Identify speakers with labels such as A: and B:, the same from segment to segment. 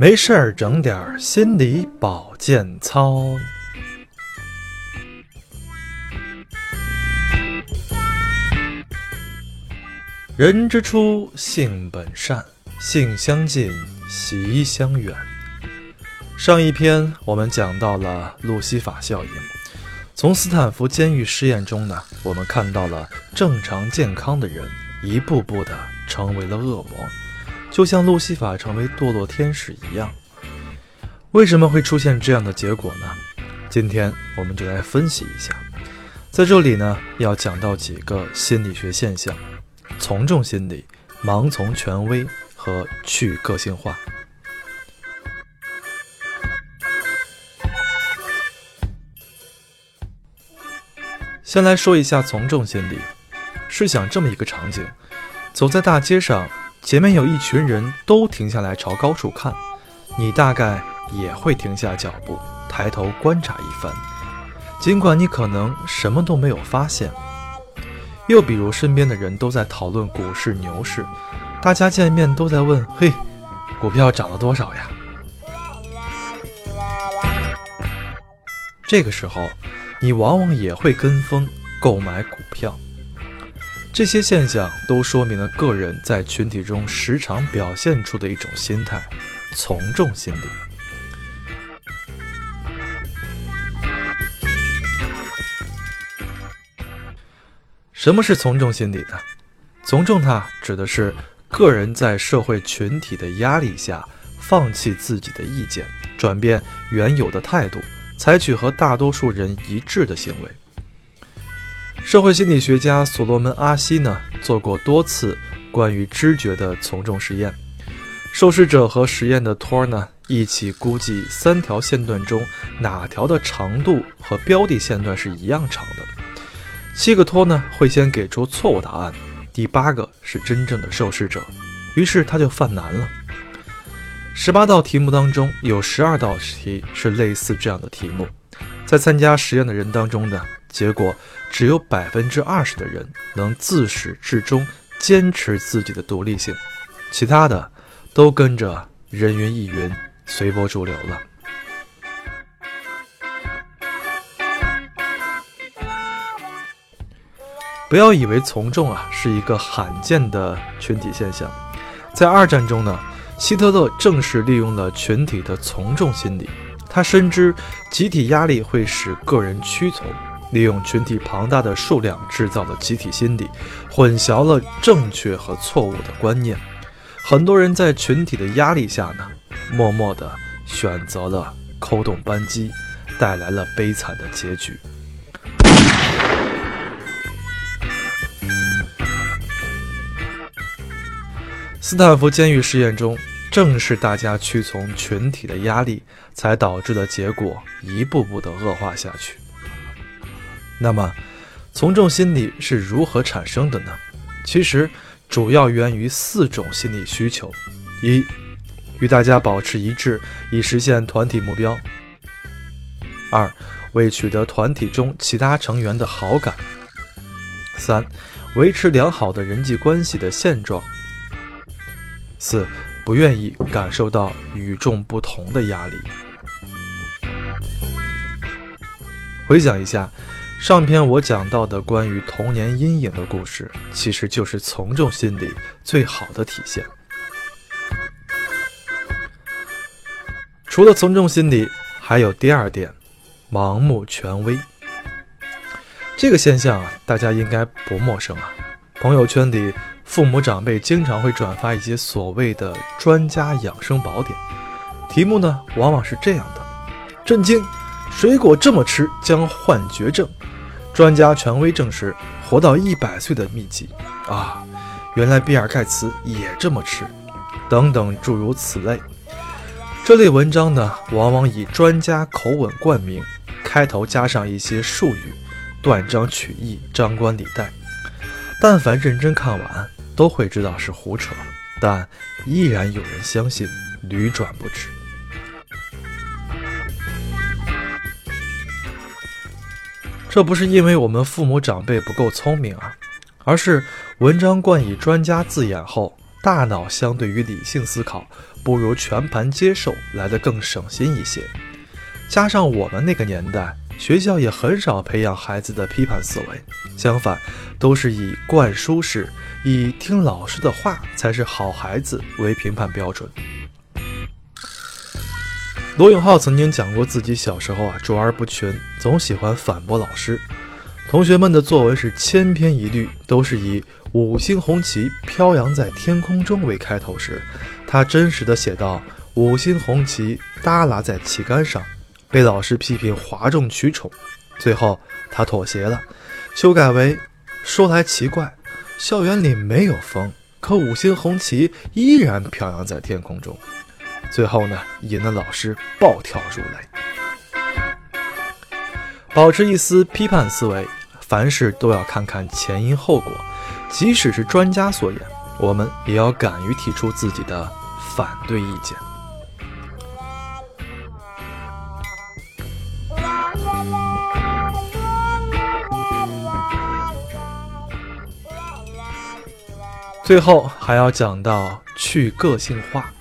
A: 没事儿整点儿心理保健操。人之初，性本善，性相近，习相远。上一篇我们讲到了路西法效应，从斯坦福监狱实验中呢，我们看到了正常健康的人一步步的成为了恶魔。就像路西法成为堕落天使一样，为什么会出现这样的结果呢？今天我们就来分析一下。在这里呢，要讲到几个心理学现象：从众心理、盲从权威和去个性化。先来说一下从众心理。试想这么一个场景：走在大街上。前面有一群人都停下来朝高处看，你大概也会停下脚步，抬头观察一番，尽管你可能什么都没有发现。又比如身边的人都在讨论股市牛市，大家见面都在问：“嘿，股票涨了多少呀？”这个时候，你往往也会跟风购买股票。这些现象都说明了个人在群体中时常表现出的一种心态——从众心理。什么是从众心理呢？从众它指的是个人在社会群体的压力下，放弃自己的意见，转变原有的态度，采取和大多数人一致的行为。社会心理学家所罗门·阿西呢做过多次关于知觉的从众实验，受试者和实验的托儿呢一起估计三条线段中哪条的长度和标的线段是一样长的。七个托呢会先给出错误答案，第八个是真正的受试者，于是他就犯难了。十八道题目当中有十二道题是类似这样的题目，在参加实验的人当中呢。结果只有百分之二十的人能自始至终坚持自己的独立性，其他的都跟着人云亦云，随波逐流了。不要以为从众啊是一个罕见的群体现象，在二战中呢，希特勒正是利用了群体的从众心理，他深知集体压力会使个人屈从。利用群体庞大的数量制造的集体心理，混淆了正确和错误的观念。很多人在群体的压力下呢，默默地选择了扣动扳机，带来了悲惨的结局。斯坦福监狱实验中，正是大家屈从群体的压力，才导致的结果一步步的恶化下去。那么，从众心理是如何产生的呢？其实主要源于四种心理需求：一、与大家保持一致，以实现团体目标；二、为取得团体中其他成员的好感；三、维持良好的人际关系的现状；四、不愿意感受到与众不同的压力。回想一下。上篇我讲到的关于童年阴影的故事，其实就是从众心理最好的体现。除了从众心理，还有第二点，盲目权威。这个现象啊，大家应该不陌生啊。朋友圈里，父母长辈经常会转发一些所谓的专家养生宝典，题目呢往往是这样的：震惊，水果这么吃将患绝症。专家权威证实，活到一百岁的秘籍啊！原来比尔盖茨也这么吃，等等诸如此类。这类文章呢，往往以专家口吻冠名，开头加上一些术语，断章取义，张冠李戴。但凡认真看完，都会知道是胡扯，但依然有人相信，屡转不止。这不是因为我们父母长辈不够聪明啊，而是文章冠以专家字眼后，大脑相对于理性思考，不如全盘接受来得更省心一些。加上我们那个年代，学校也很少培养孩子的批判思维，相反，都是以灌输式、以听老师的话才是好孩子为评判标准。罗永浩曾经讲过，自己小时候啊，卓而不群，总喜欢反驳老师。同学们的作文是千篇一律，都是以“五星红旗飘扬在天空中”为开头时，他真实的写道：“五星红旗耷拉在旗杆上。”被老师批评哗众取宠，最后他妥协了，修改为：说来奇怪，校园里没有风，可五星红旗依然飘扬在天空中。最后呢，引得老师暴跳如雷。保持一丝批判思维，凡事都要看看前因后果，即使是专家所言，我们也要敢于提出自己的反对意见。最后还要讲到去个性化。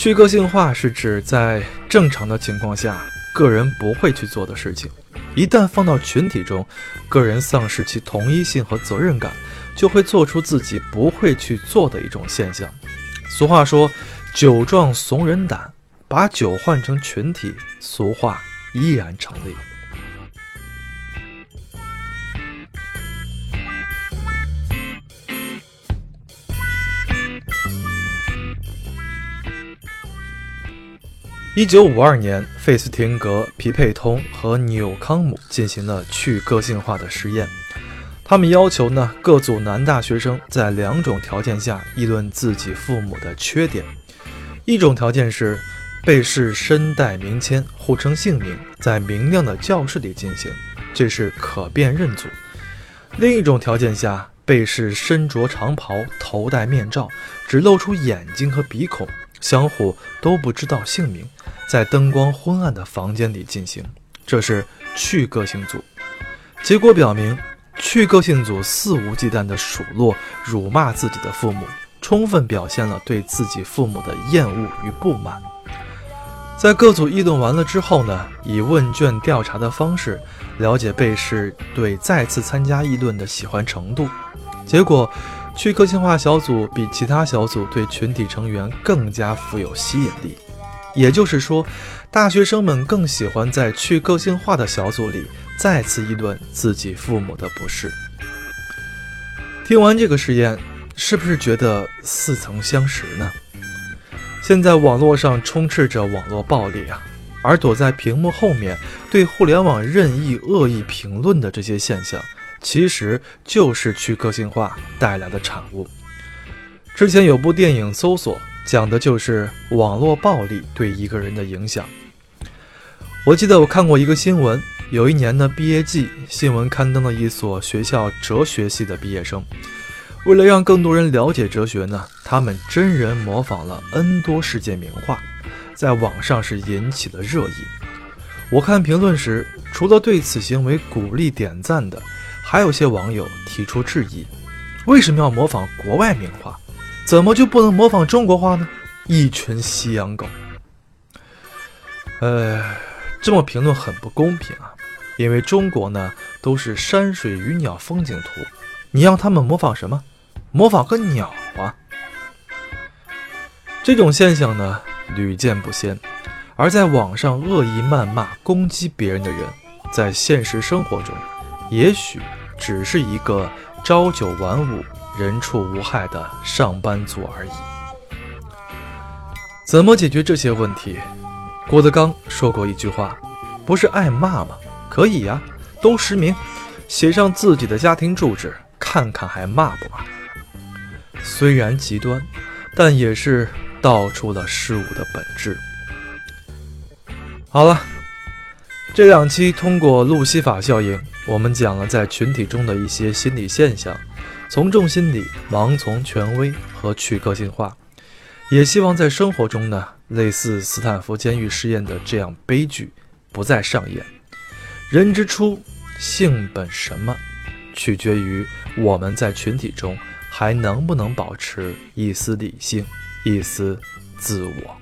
A: 去个性化是指在正常的情况下，个人不会去做的事情，一旦放到群体中，个人丧失其同一性和责任感，就会做出自己不会去做的一种现象。俗话说“酒壮怂人胆”，把酒换成群体，俗话依然成立。一九五二年，费斯廷格、皮佩通和纽康姆进行了去个性化的实验。他们要求呢，各组男大学生在两种条件下议论自己父母的缺点：一种条件是被试身带名签，互称姓名，在明亮的教室里进行，这是可辨认组；另一种条件下，被试身着长袍，头戴面罩，只露出眼睛和鼻孔。相互都不知道姓名，在灯光昏暗的房间里进行，这是去个性组。结果表明，去个性组肆无忌惮地数落、辱骂自己的父母，充分表现了对自己父母的厌恶与不满。在各组议论完了之后呢，以问卷调查的方式了解被试对再次参加议论的喜欢程度。结果。去个性化小组比其他小组对群体成员更加富有吸引力，也就是说，大学生们更喜欢在去个性化的小组里再次议论自己父母的不是。听完这个实验，是不是觉得似曾相识呢？现在网络上充斥着网络暴力啊，而躲在屏幕后面对互联网任意恶意评论的这些现象。其实就是去个性化带来的产物。之前有部电影《搜索》，讲的就是网络暴力对一个人的影响。我记得我看过一个新闻，有一年的毕业季，新闻刊登了一所学校哲学系的毕业生，为了让更多人了解哲学呢，他们真人模仿了 N 多世界名画，在网上是引起了热议。我看评论时，除了对此行为鼓励点赞的。还有些网友提出质疑：为什么要模仿国外名画？怎么就不能模仿中国画呢？一群西洋狗！呃，这么评论很不公平啊！因为中国呢都是山水鱼鸟风景图，你让他们模仿什么？模仿个鸟啊！这种现象呢屡见不鲜，而在网上恶意谩骂、攻击别人的人，在现实生活中，也许。只是一个朝九晚五、人畜无害的上班族而已。怎么解决这些问题？郭德纲说过一句话：“不是爱骂吗？可以呀，都实名，写上自己的家庭住址，看看还骂不骂？”虽然极端，但也是道出了事物的本质。好了。这两期通过路西法效应，我们讲了在群体中的一些心理现象，从众心理、盲从权威和去个性化，也希望在生活中呢，类似斯坦福监狱试验的这样悲剧不再上演。人之初，性本什么，取决于我们在群体中还能不能保持一丝理性、一丝自我？